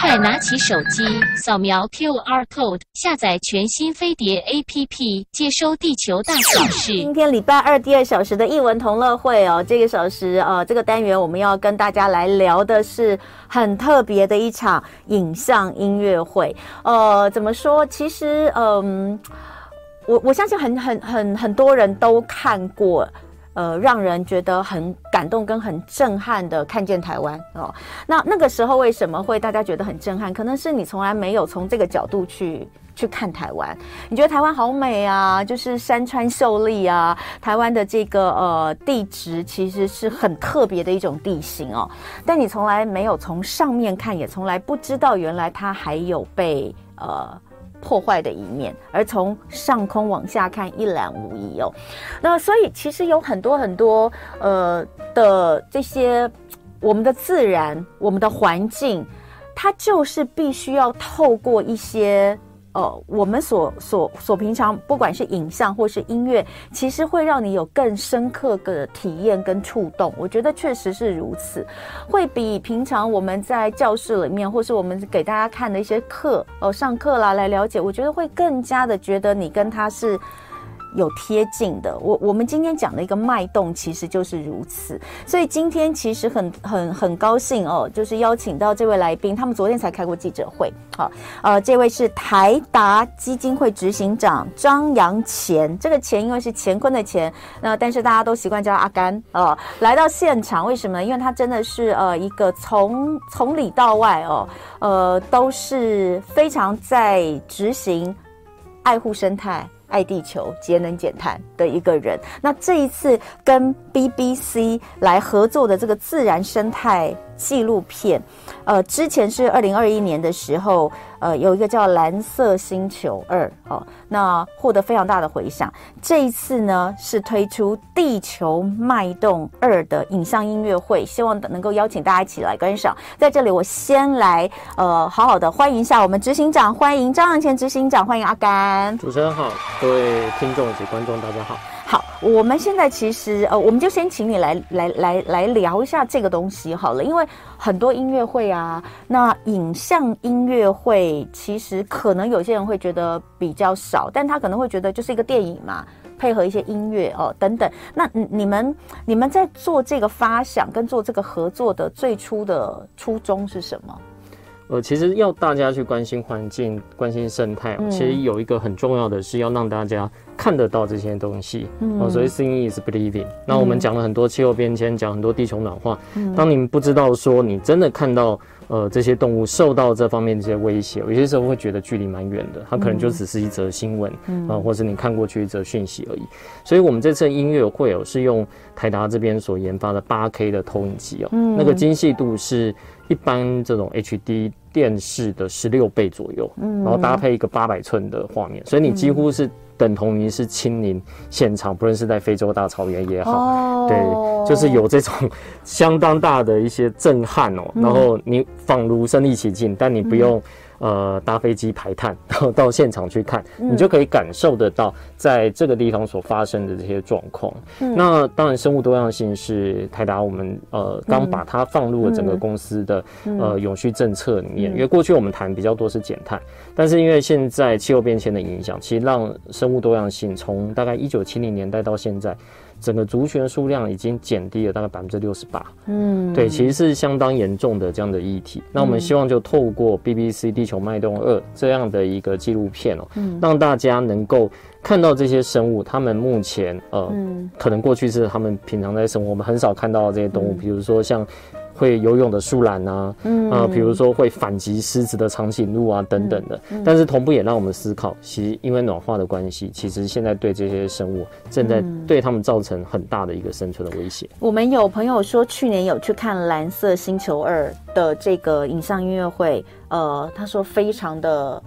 快拿起手机，扫描 QR code，下载全新飞碟 APP，接收地球大小事。今天礼拜二第二小时的译文同乐会哦，这个小时呃，这个单元我们要跟大家来聊的是很特别的一场影像音乐会。呃，怎么说？其实，嗯、我我相信很很很很多人都看过。呃，让人觉得很感动跟很震撼的看见台湾哦。那那个时候为什么会大家觉得很震撼？可能是你从来没有从这个角度去去看台湾。你觉得台湾好美啊，就是山川秀丽啊，台湾的这个呃地质其实是很特别的一种地形哦。但你从来没有从上面看，也从来不知道原来它还有被呃。破坏的一面，而从上空往下看一览无遗哦。那所以其实有很多很多呃的这些我们的自然、我们的环境，它就是必须要透过一些。呃，我们所所所平常，不管是影像或是音乐，其实会让你有更深刻的体验跟触动。我觉得确实是如此，会比平常我们在教室里面，或是我们给大家看的一些课，哦、上课啦来了解，我觉得会更加的觉得你跟他是。有贴近的，我我们今天讲的一个脉动，其实就是如此。所以今天其实很很很高兴哦，就是邀请到这位来宾，他们昨天才开过记者会。好，呃，这位是台达基金会执行长张扬干，这个干因为是乾坤的钱，那但是大家都习惯叫阿甘哦，来到现场，为什么呢？因为他真的是呃一个从从里到外哦，呃都是非常在执行爱护生态。爱地球、节能减碳的一个人。那这一次跟 BBC 来合作的这个自然生态纪录片，呃，之前是二零二一年的时候。呃，有一个叫《蓝色星球二》哦，那获得非常大的回响。这一次呢，是推出《地球脉动二》的影像音乐会，希望能够邀请大家一起来观赏。在这里，我先来呃，好好的欢迎一下我们执行长，欢迎张扬前执行长，欢迎阿甘。主持人好，各位听众及观众，大家好。好，我们现在其实呃，我们就先请你来来来来聊一下这个东西好了，因为很多音乐会啊，那影像音乐会其实可能有些人会觉得比较少，但他可能会觉得就是一个电影嘛，配合一些音乐哦等等。那你们你们在做这个发想跟做这个合作的最初的初衷是什么？呃，其实要大家去关心环境、关心生态，其实有一个很重要的是要让大家。看得到这些东西，嗯、哦，所以 seeing is believing。那我们讲了很多气候变迁，讲很多地球暖化。嗯、当你们不知道说你真的看到，呃，这些动物受到这方面这些威胁，有些时候会觉得距离蛮远的，它可能就只是一则新闻，嗯、啊，或者你看过去一则讯息而已。所以我们这次音乐会哦，是用台达这边所研发的八 K 的投影机哦，嗯、那个精细度是一般这种 HD 电视的十六倍左右，嗯，然后搭配一个八百寸的画面，所以你几乎是。等同于是亲临现场，不论是在非洲大草原也好，oh. 对，就是有这种相当大的一些震撼哦。然后你仿如身临其境，但你不用。呃，搭飞机排碳，然后到现场去看，嗯、你就可以感受得到在这个地方所发生的这些状况。嗯、那当然，生物多样性是台达我们呃刚把它放入了整个公司的、嗯、呃永续政策里面。嗯、因为过去我们谈比较多是减碳，但是因为现在气候变迁的影响，其实让生物多样性从大概一九七零年代到现在。整个族群数量已经减低了大概百分之六十八，嗯，对，其实是相当严重的这样的议题。那我们希望就透过 BBC《地球脉动二》这样的一个纪录片哦，嗯，让大家能够看到这些生物，他们目前呃，嗯，可能过去是他们平常在生活，我们很少看到这些动物，比如说像。会游泳的树懒啊，嗯啊，比如说会反击狮子的长颈鹿啊等等的，嗯嗯、但是同步也让我们思考，其实因为暖化的关系，其实现在对这些生物正在对他们造成很大的一个生存的威胁。我们有朋友说去年有去看《蓝色星球二》的这个影像音乐会，呃，他说非常的。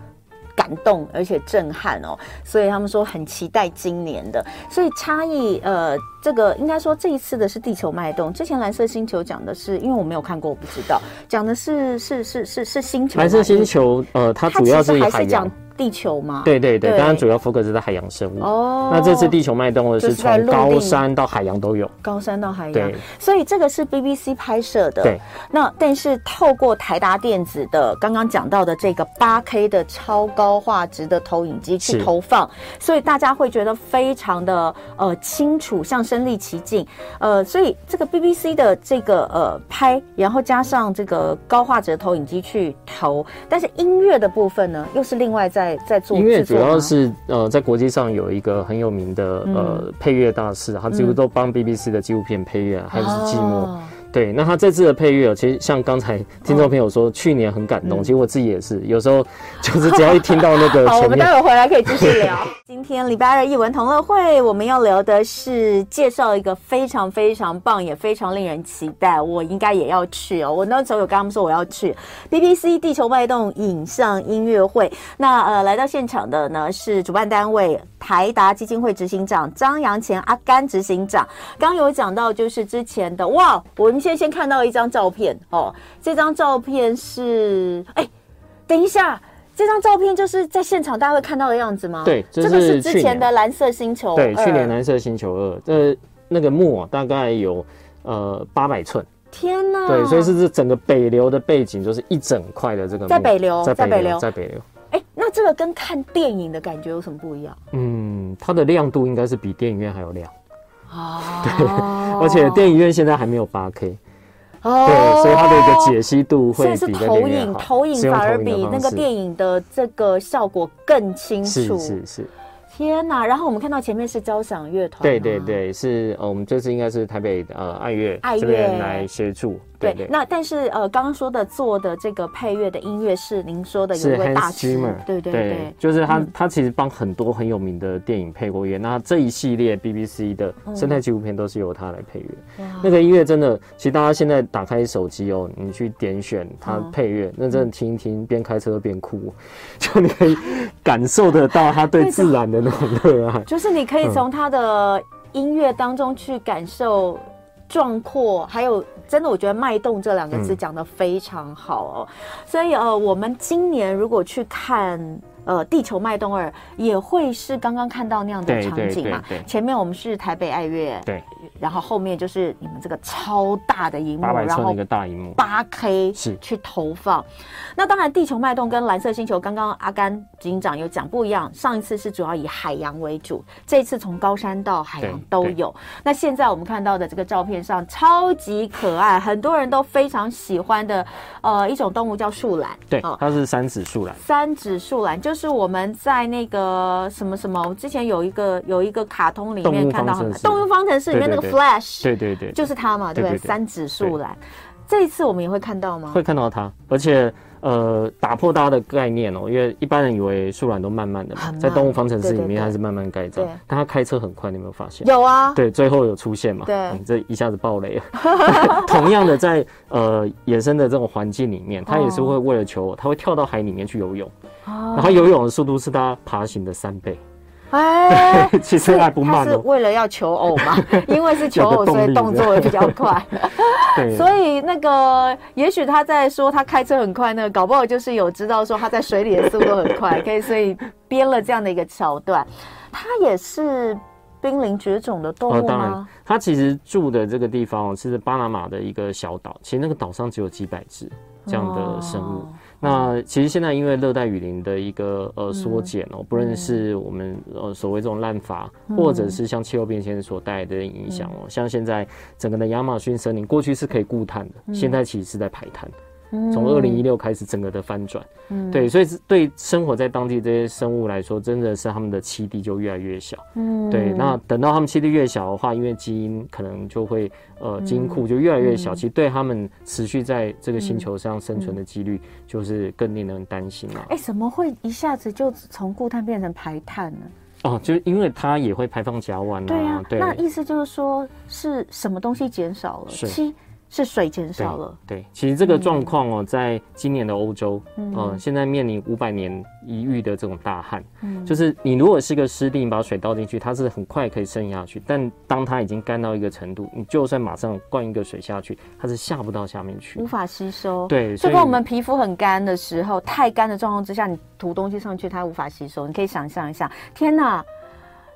感动而且震撼哦，所以他们说很期待今年的。所以差异，呃，这个应该说这一次的是地球脉动，之前蓝色星球讲的是，因为我没有看过，我不知道，讲的是是是是是星球。蓝色星球，呃，它主要是还是讲地球嘛。对对对，当然主要 focus 在海洋生物。哦，那这次地球脉动的是从高山到海洋都有，高山到海洋。对，所以这个是 BBC 拍摄的。对，那但是透过台达电子的刚刚讲到的这个八 K 的超高画质的投影机去投放，所以大家会觉得非常的呃清楚，像身临其境。呃，所以这个 BBC 的这个呃拍，然后加上这个高画质的投影机去投，但是音乐的部分呢，又是另外在在做。音乐主要是呃，在国际上有一个很有名的呃、嗯、配乐大师，他几乎都帮 BBC 的纪录片配乐，还有是寂寞。哦对，那他这次的配乐，其实像刚才听众朋友说，哦、去年很感动、嗯。其实我自己也是，有时候就是只要一听到那个。好，我们待会回来可以继续聊。今天礼拜二艺文同乐会，我们要聊的是介绍一个非常非常棒，也非常令人期待，我应该也要去哦。我那时候有跟他们说我要去 BBC 地球脉动影像音乐会。那呃，来到现场的呢是主办单位台达基金会执行长张扬前阿甘执行长。刚有讲到就是之前的哇，我们。先先看到一张照片哦，这张照片是哎，等一下，这张照片就是在现场大家会看到的样子吗？对，这，这个是之前的蓝色星球。对，去年蓝色星球二，这那个幕大概有呃八百寸。天呐！对，所以是这整个北流的背景，就是一整块的这个在北流，在北流，在北流。哎，那这个跟看电影的感觉有什么不一样？嗯，它的亮度应该是比电影院还要亮。哦，对，而且电影院现在还没有八 K，哦，对，所以它的一个解析度会比投影，投影反而比那个电影的这个效果更清楚，是是是。天呐！然后我们看到前面是交响乐团，对对对，是呃，我们这次应该是台北呃爱乐爱乐来协助。对，对，那但是呃，刚刚说的做的这个配乐的音乐是您说的有一位大师，对对对，对，就是他、嗯，他其实帮很多很有名的电影配过乐。那这一系列 BBC 的生态纪录片都是由他来配乐、嗯。那个音乐真的，其实大家现在打开手机哦，你去点选他配乐、嗯，那真的听一听，边开车边哭，就你可以感受得到他对自然的那种热爱。就是你可以从他的音乐当中去感受。壮阔，还有真的，我觉得“脉动”这两个字讲的非常好哦。嗯、所以呃，我们今年如果去看呃《地球脉动二》，也会是刚刚看到那样的场景嘛？前面我们是台北爱乐，对。然后后面就是你们这个超大的荧幕，然后一个大荧幕，八 K 是去投放。那当然，地球脉动跟蓝色星球，刚刚阿甘警长有讲不一样。上一次是主要以海洋为主，这次从高山到海洋都有。那现在我们看到的这个照片上超级可爱，很多人都非常喜欢的呃一种动物叫树懒。对，它是三指树懒。三指树懒就是我们在那个什么什么，我之前有一个有一个卡通里面看到动物方程式里面那个。Flash，对对对，就是它嘛，对不对？三指数来，这一次我们也会看到吗？会看到它，而且呃，打破大家的概念哦，因为一般人以为树懒都慢慢的嘛，在动物方程式里面它是慢慢盖章，但它开车很快，你有没有发现？有啊，对，最后有出现嘛？对，嗯、这一下子爆雷了。同样的在，在呃野生的这种环境里面，它也是会为了求偶，它会跳到海里面去游泳，哦、然后游泳的速度是它爬行的三倍。哎，其实还不慢，他是为了要求偶嘛，因为是求偶，所以动作也比较快。对，所以那个，也许他在说他开车很快，那个搞不好就是有知道说他在水里的速度很快，可以所以编了这样的一个桥段。他也是濒临绝种的动物吗？哦，当然，他其实住的这个地方是巴拿马的一个小岛，其实那个岛上只有几百只这样的生物。哦那其实现在因为热带雨林的一个呃缩减哦，不论是我们呃所谓这种滥伐，或者是像气候变迁所带来的影响哦，像现在整个的亚马逊森林过去是可以固碳的，现在其实是在排碳。从二零一六开始，整个的翻转，嗯，对，所以对生活在当地这些生物来说，真的是他们的栖地就越来越小，嗯，对。那等到他们栖地越小的话，因为基因可能就会呃基因库就越来越小，其实对他们持续在这个星球上生存的几率就是更令人担心了。哎，怎么会一下子就从固碳变成排碳呢？哦，就是因为它也会排放甲烷啊。对啊，对。那意思就是说是什么东西减少了？七。是水减少了。对，对，其实这个状况哦，在今年的欧洲，嗯、呃，现在面临五百年一遇的这种大旱，嗯，就是你如果是个湿地，你把水倒进去，它是很快可以渗下去，但当它已经干到一个程度，你就算马上灌一个水下去，它是下不到下面去，无法吸收。对，就跟我们皮肤很干的时候，太干的状况之下，你涂东西上去，它无法吸收。你可以想象一下，天哪！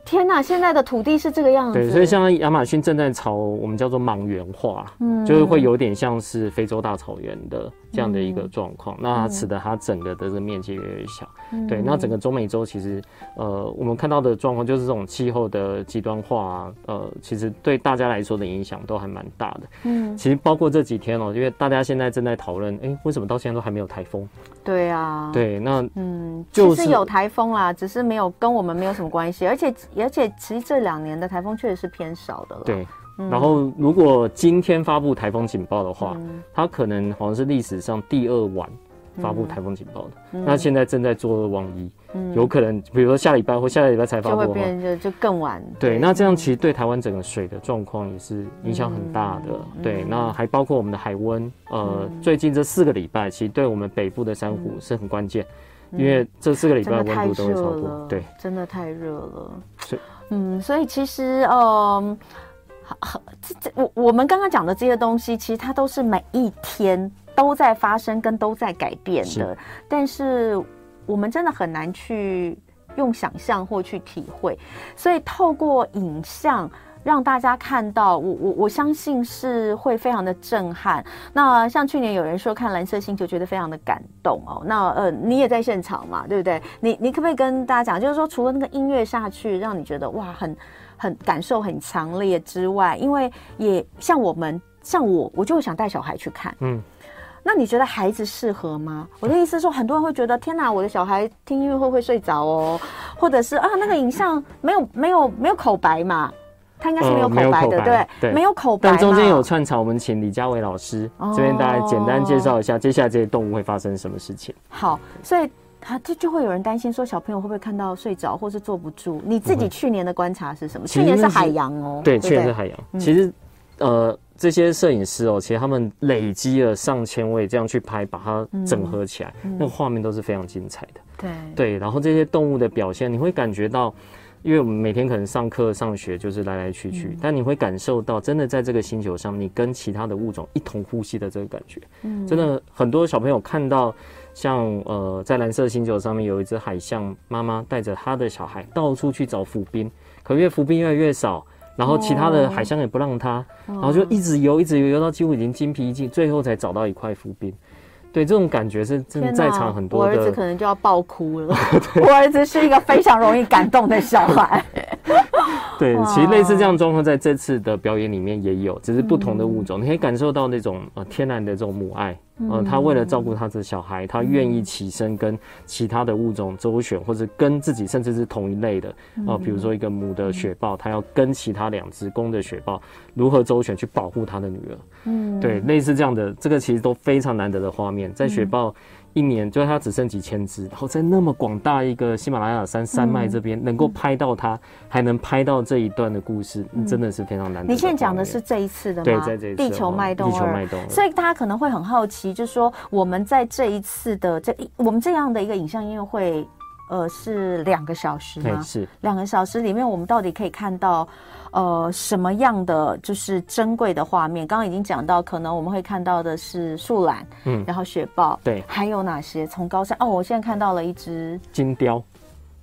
天呐，现在的土地是这个样子。对，所以像亚马逊正在朝我们叫做莽原化，嗯，就是会有点像是非洲大草原的这样的一个状况。嗯、那它使得它整个的这个面积越来越小。嗯、对，那整个中美洲其实，呃，我们看到的状况就是这种气候的极端化，啊，呃，其实对大家来说的影响都还蛮大的。嗯，其实包括这几天哦，因为大家现在正在讨论，哎，为什么到现在都还没有台风？对啊，对，那嗯，就是有台风啦，只是没有跟我们没有什么关系，而且而且其实这两年的台风确实是偏少的了。对，嗯、然后如果今天发布台风警报的话，嗯、它可能好像是历史上第二晚发布台风警报的，嗯、那现在正在做二望一，嗯、有可能比如说下礼拜或下个礼拜才发布的话，就会变就就更晚。对，对。那这样其实对台湾整个水的状况也是影响很大的。嗯、对，那还包括我们的海温。呃，嗯、最近这四个礼拜，其实对我们北部的珊瑚是很关键，嗯、因为这四个礼拜温度都会超过，对，真的太热了。是，嗯，所以其实，嗯，这这我我们刚刚讲的这些东西，其实它都是每一天都在发生跟都在改变的，是。但是我们真的很难去用想象或去体会，所以透过影像。让大家看到我我我相信是会非常的震撼。那像去年有人说看蓝色星球觉得非常的感动哦。那呃你也在现场嘛，对不对？你你可不可以跟大家讲，就是说除了那个音乐下去让你觉得哇很很感受很强烈之外，因为也像我们像我我就会想带小孩去看。嗯，那你觉得孩子适合吗？我的意思是说，很多人会觉得天哪，我的小孩听音乐会不会睡着哦？或者是啊那个影像没有没有没有口白嘛？他应该是没有口白的，对，对，没有口白。但中间有串场，我们请李佳伟老师这边大家简单介绍一下，接下来这些动物会发生什么事情。好，所以他就就会有人担心说，小朋友会不会看到睡着，或是坐不住？你自己去年的观察是什么？去年是海洋哦，对，去年是海洋。其实，呃，这些摄影师哦，其实他们累积了上千位这样去拍，把它整合起来，那个画面都是非常精彩的。对对，然后这些动物的表现，你会感觉到。因为我们每天可能上课上学就是来来去去，嗯、但你会感受到真的在这个星球上，你跟其他的物种一同呼吸的这个感觉。嗯，真的很多小朋友看到像呃在蓝色星球上面有一只海象妈妈带着她的小孩到处去找浮冰，可因为浮冰越来越少，然后其他的海象也不让它，哦、然后就一直游一直游，游到几乎已经精疲力尽，最后才找到一块浮冰。对，这种感觉是真的，在场很多的，我儿子可能就要爆哭了。我儿子是一个非常容易感动的小孩。对，其实类似这样状况，在这次的表演里面也有，只是不同的物种，你可以感受到那种呃天然的这种母爱。嗯，他为了照顾他的小孩，他愿意起身跟其他的物种周旋，或者跟自己甚至是同一类的啊，比如说一个母的雪豹，他要跟其他两只公的雪豹如何周旋去保护他的女儿。嗯，对，类似这样的，这个其实都非常难得的画面，在雪豹。一年就是它只剩几千只，然后在那么广大一个喜马拉雅山山脉这边，能够拍到它，还能拍到这一段的故事，真的是非常难得。你现在讲的是这一次的吗？对，在这一次。地球脉动，地球脉动。所以大家可能会很好奇，就是说我们在这一次的这我们这样的一个影像音乐会，呃，是两个小时吗？是两个小时里面，我们到底可以看到？呃，什么样的就是珍贵的画面？刚刚已经讲到，可能我们会看到的是树懒，嗯，然后雪豹，对，还有哪些？从高山哦，我现在看到了一只金雕，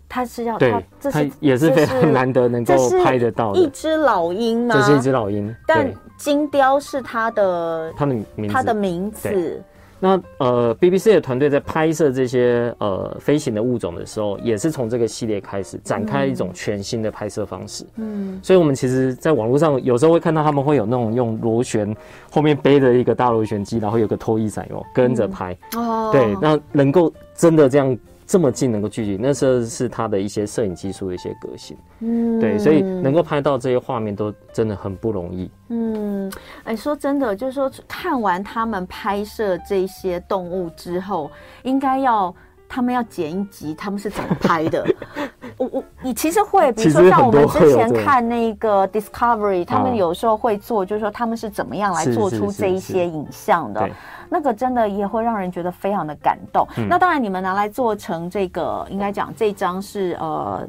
它是要对，它这是它也是非常难得能够拍得到的，一只老鹰吗？这是一只老鹰，但金雕是它的它的名字，它的名字。那呃，BBC 的团队在拍摄这些呃飞行的物种的时候，也是从这个系列开始展开一种全新的拍摄方式。嗯，所以我们其实，在网络上有时候会看到他们会有那种用螺旋后面背着一个大螺旋机，然后有个拖衣伞哦跟着拍。哦，对，那能够真的这样。这么近能够聚集，那时候是他的一些摄影技术的一些革新，嗯，对，所以能够拍到这些画面都真的很不容易，嗯，哎，说真的，就是说看完他们拍摄这些动物之后，应该要他们要剪一集，他们是怎么拍的？我我你其实会，比如说像我们之前看那个 Discovery，他们有时候会做，就是说他们是怎么样来做出这一些影像的，那个真的也会让人觉得非常的感动。嗯、那当然，你们拿来做成这个，应该讲这张是呃。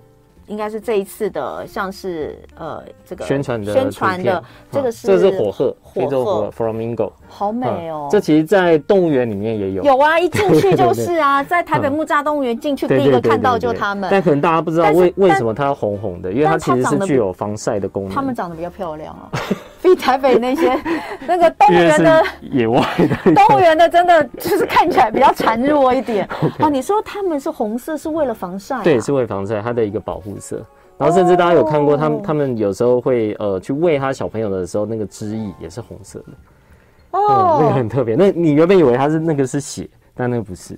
应该是这一次的，像是呃，这个宣传的宣传的，这个是这是火鹤，火鹤。Flamingo，好美哦。这其实，在动物园里面也有，有啊，一进去就是啊，在台北木栅动物园进去第一个看到就他们。但可能大家不知道为为什么它要红红的，因为它其实是具有防晒的功能。它们长得比较漂亮啊，比台北那些那个动物园的 野外的动物园的真的就是看起来比较孱弱一点 啊。你说他们是红色是为了防晒？对，是为了防晒，它的一个保护色。然后甚至大家有看过他们，他们有时候会呃去喂他小朋友的时候，那个汁液也是红色的。哦，那个很特别。那你原本以为它是那个是血，但那个不是。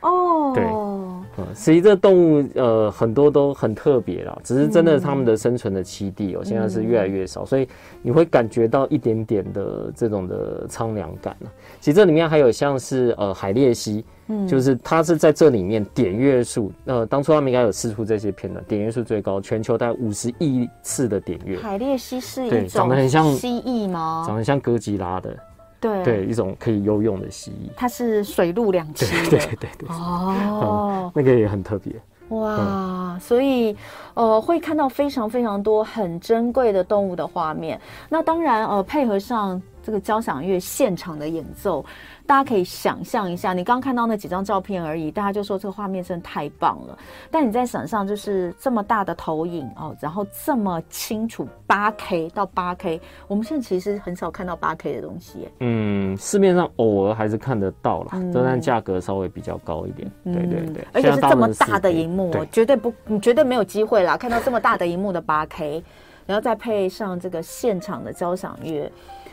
哦，对。嗯，实际这动物呃很多都很特别啦，只是真的它们的生存的栖地哦、喔，现在是越来越少，所以你会感觉到一点点的这种的苍凉感。其实这里面还有像是呃海鬣蜥。嗯就是它是在这里面点阅数，呃，当初他们应该有试出这些片段，点阅数最高，全球大概五十亿次的点阅。海鬣蜥是一种长得很像蜥蜴吗？长得像哥吉拉的，对对，一种可以游泳的蜥蜴。它是水陆两栖的，对对对对。哦、嗯，那个也很特别。哇，嗯、所以呃，会看到非常非常多很珍贵的动物的画面。那当然呃，配合上这个交响乐现场的演奏。大家可以想象一下，你刚看到那几张照片而已，大家就说这个画面真的太棒了。但你在想象，就是这么大的投影哦，然后这么清楚，八 K 到八 K，我们现在其实很少看到八 K 的东西。嗯，市面上偶尔还是看得到啦，嗯、但价格稍微比较高一点。对对对，而且是这么大的荧幕，绝对不，你绝对没有机会啦，看到这么大的荧幕的八 K，然后再配上这个现场的交响乐。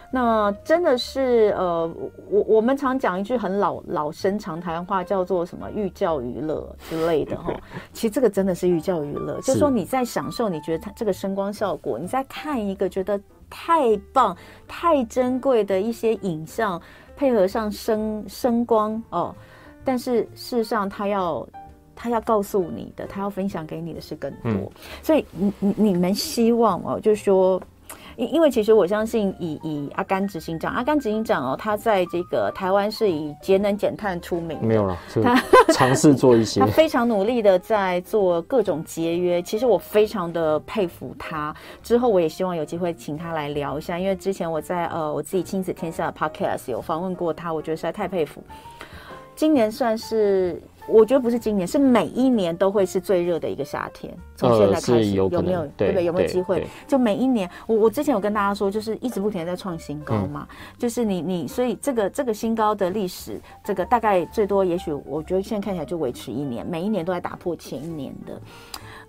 那真的是呃，我我们常讲一句很老老生常谈话，叫做什么寓教于乐之类的 哈。其实这个真的是寓教于乐，就是说你在享受，你觉得它这个声光效果，你在看一个觉得太棒、太珍贵的一些影像，配合上声声光哦。但是事实上，他要他要告诉你的，他要分享给你的是更多。嗯、所以你你你们希望哦，就是说。因因为其实我相信以，以以阿甘执行长，阿甘执行长哦，他在这个台湾是以节能减碳出名。没有了，他尝试做一些，他非常努力的在做各种节约。其实我非常的佩服他。之后我也希望有机会请他来聊一下，因为之前我在呃我自己亲子天下的 podcast 有访问过他，我觉得实在太佩服。今年算是。我觉得不是今年，是每一年都会是最热的一个夏天。从现在开始有，有没有对不对？有没有机会？就每一年，我我之前有跟大家说，就是一直不停的在创新高嘛。嗯、就是你你，所以这个这个新高的历史，这个大概最多也许，我觉得现在看起来就维持一年，每一年都在打破前一年的。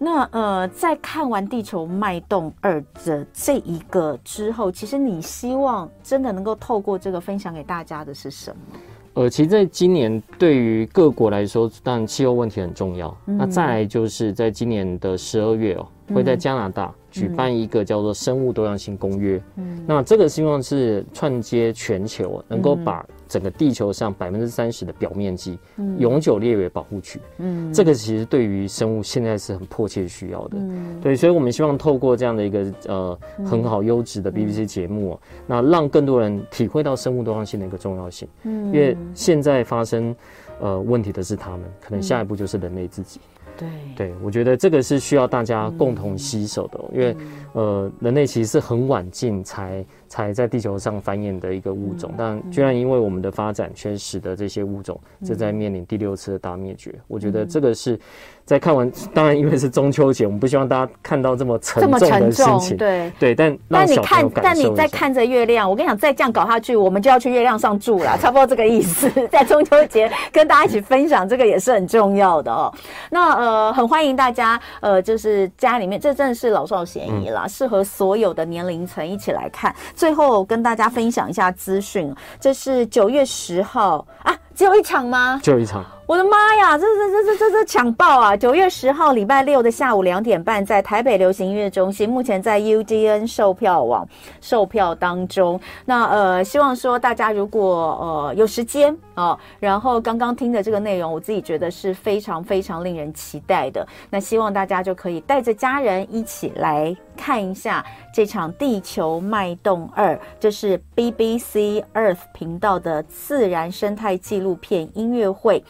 那呃，在看完《地球脉动二》的这一个之后，其实你希望真的能够透过这个分享给大家的是什么？呃，其实在今年对于各国来说，当然气候问题很重要。嗯、那再来就是在今年的十二月哦，会在加拿大举办一个叫做《生物多样性公约》。嗯，那这个希望是串接全球，能够把整个地球上百分之三十的表面积永久列为保护区。嗯，这个其实对于生物现在是很迫切需要的。嗯，对，所以我们希望透过这样的一个呃很好优质的 BBC 节目，嗯，那让更多人体会到生物多样性的一个重要性。嗯，因为现在发生呃问题的是他们，可能下一步就是人类自己。对，对，我觉得这个是需要大家共同携手的，因为呃人类其实是很晚进才。才在地球上繁衍的一个物种，但居然因为我们的发展，却使得这些物种正在面临第六次的大灭绝。我觉得这个是在看完，当然因为是中秋节，我们不希望大家看到这么沉重的心情。对对，但但你看，但你在看着月亮，我跟你讲，再这样搞下去，我们就要去月亮上住了，差不多这个意思。在中秋节跟大家一起分享这个也是很重要的哦。那呃，很欢迎大家呃，就是家里面这真的是老少咸宜啦，适合所有的年龄层一起来看。最后跟大家分享一下资讯，这是九月十号啊，只有一场吗？只有一场我的妈呀，这这这这这这抢爆啊！九月十号礼拜六的下午两点半，在台北流行音乐中心，目前在 UDN 售票网售票当中。那呃，希望说大家如果呃有时间哦，然后刚刚听的这个内容，我自己觉得是非常非常令人期待的。那希望大家就可以带着家人一起来看一下这场《地球脉动二》，这是 BBC Earth 频道的自然生态纪录片音乐会。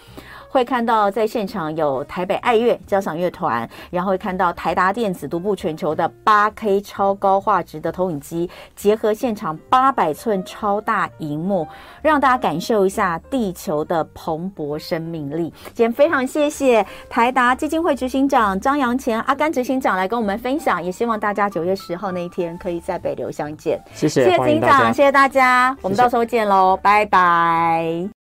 会看到在现场有台北爱乐交响乐团，然后会看到台达电子独步全球的八 K 超高画质的投影机，结合现场八百寸超大荧幕，让大家感受一下地球的蓬勃生命力。今天非常谢谢台达基金会执行长张扬前阿甘执行长来跟我们分享，也希望大家九月十号那一天可以在北流相见。谢谢，谢谢执行长，谢谢大家，我们到时候见喽，拜拜。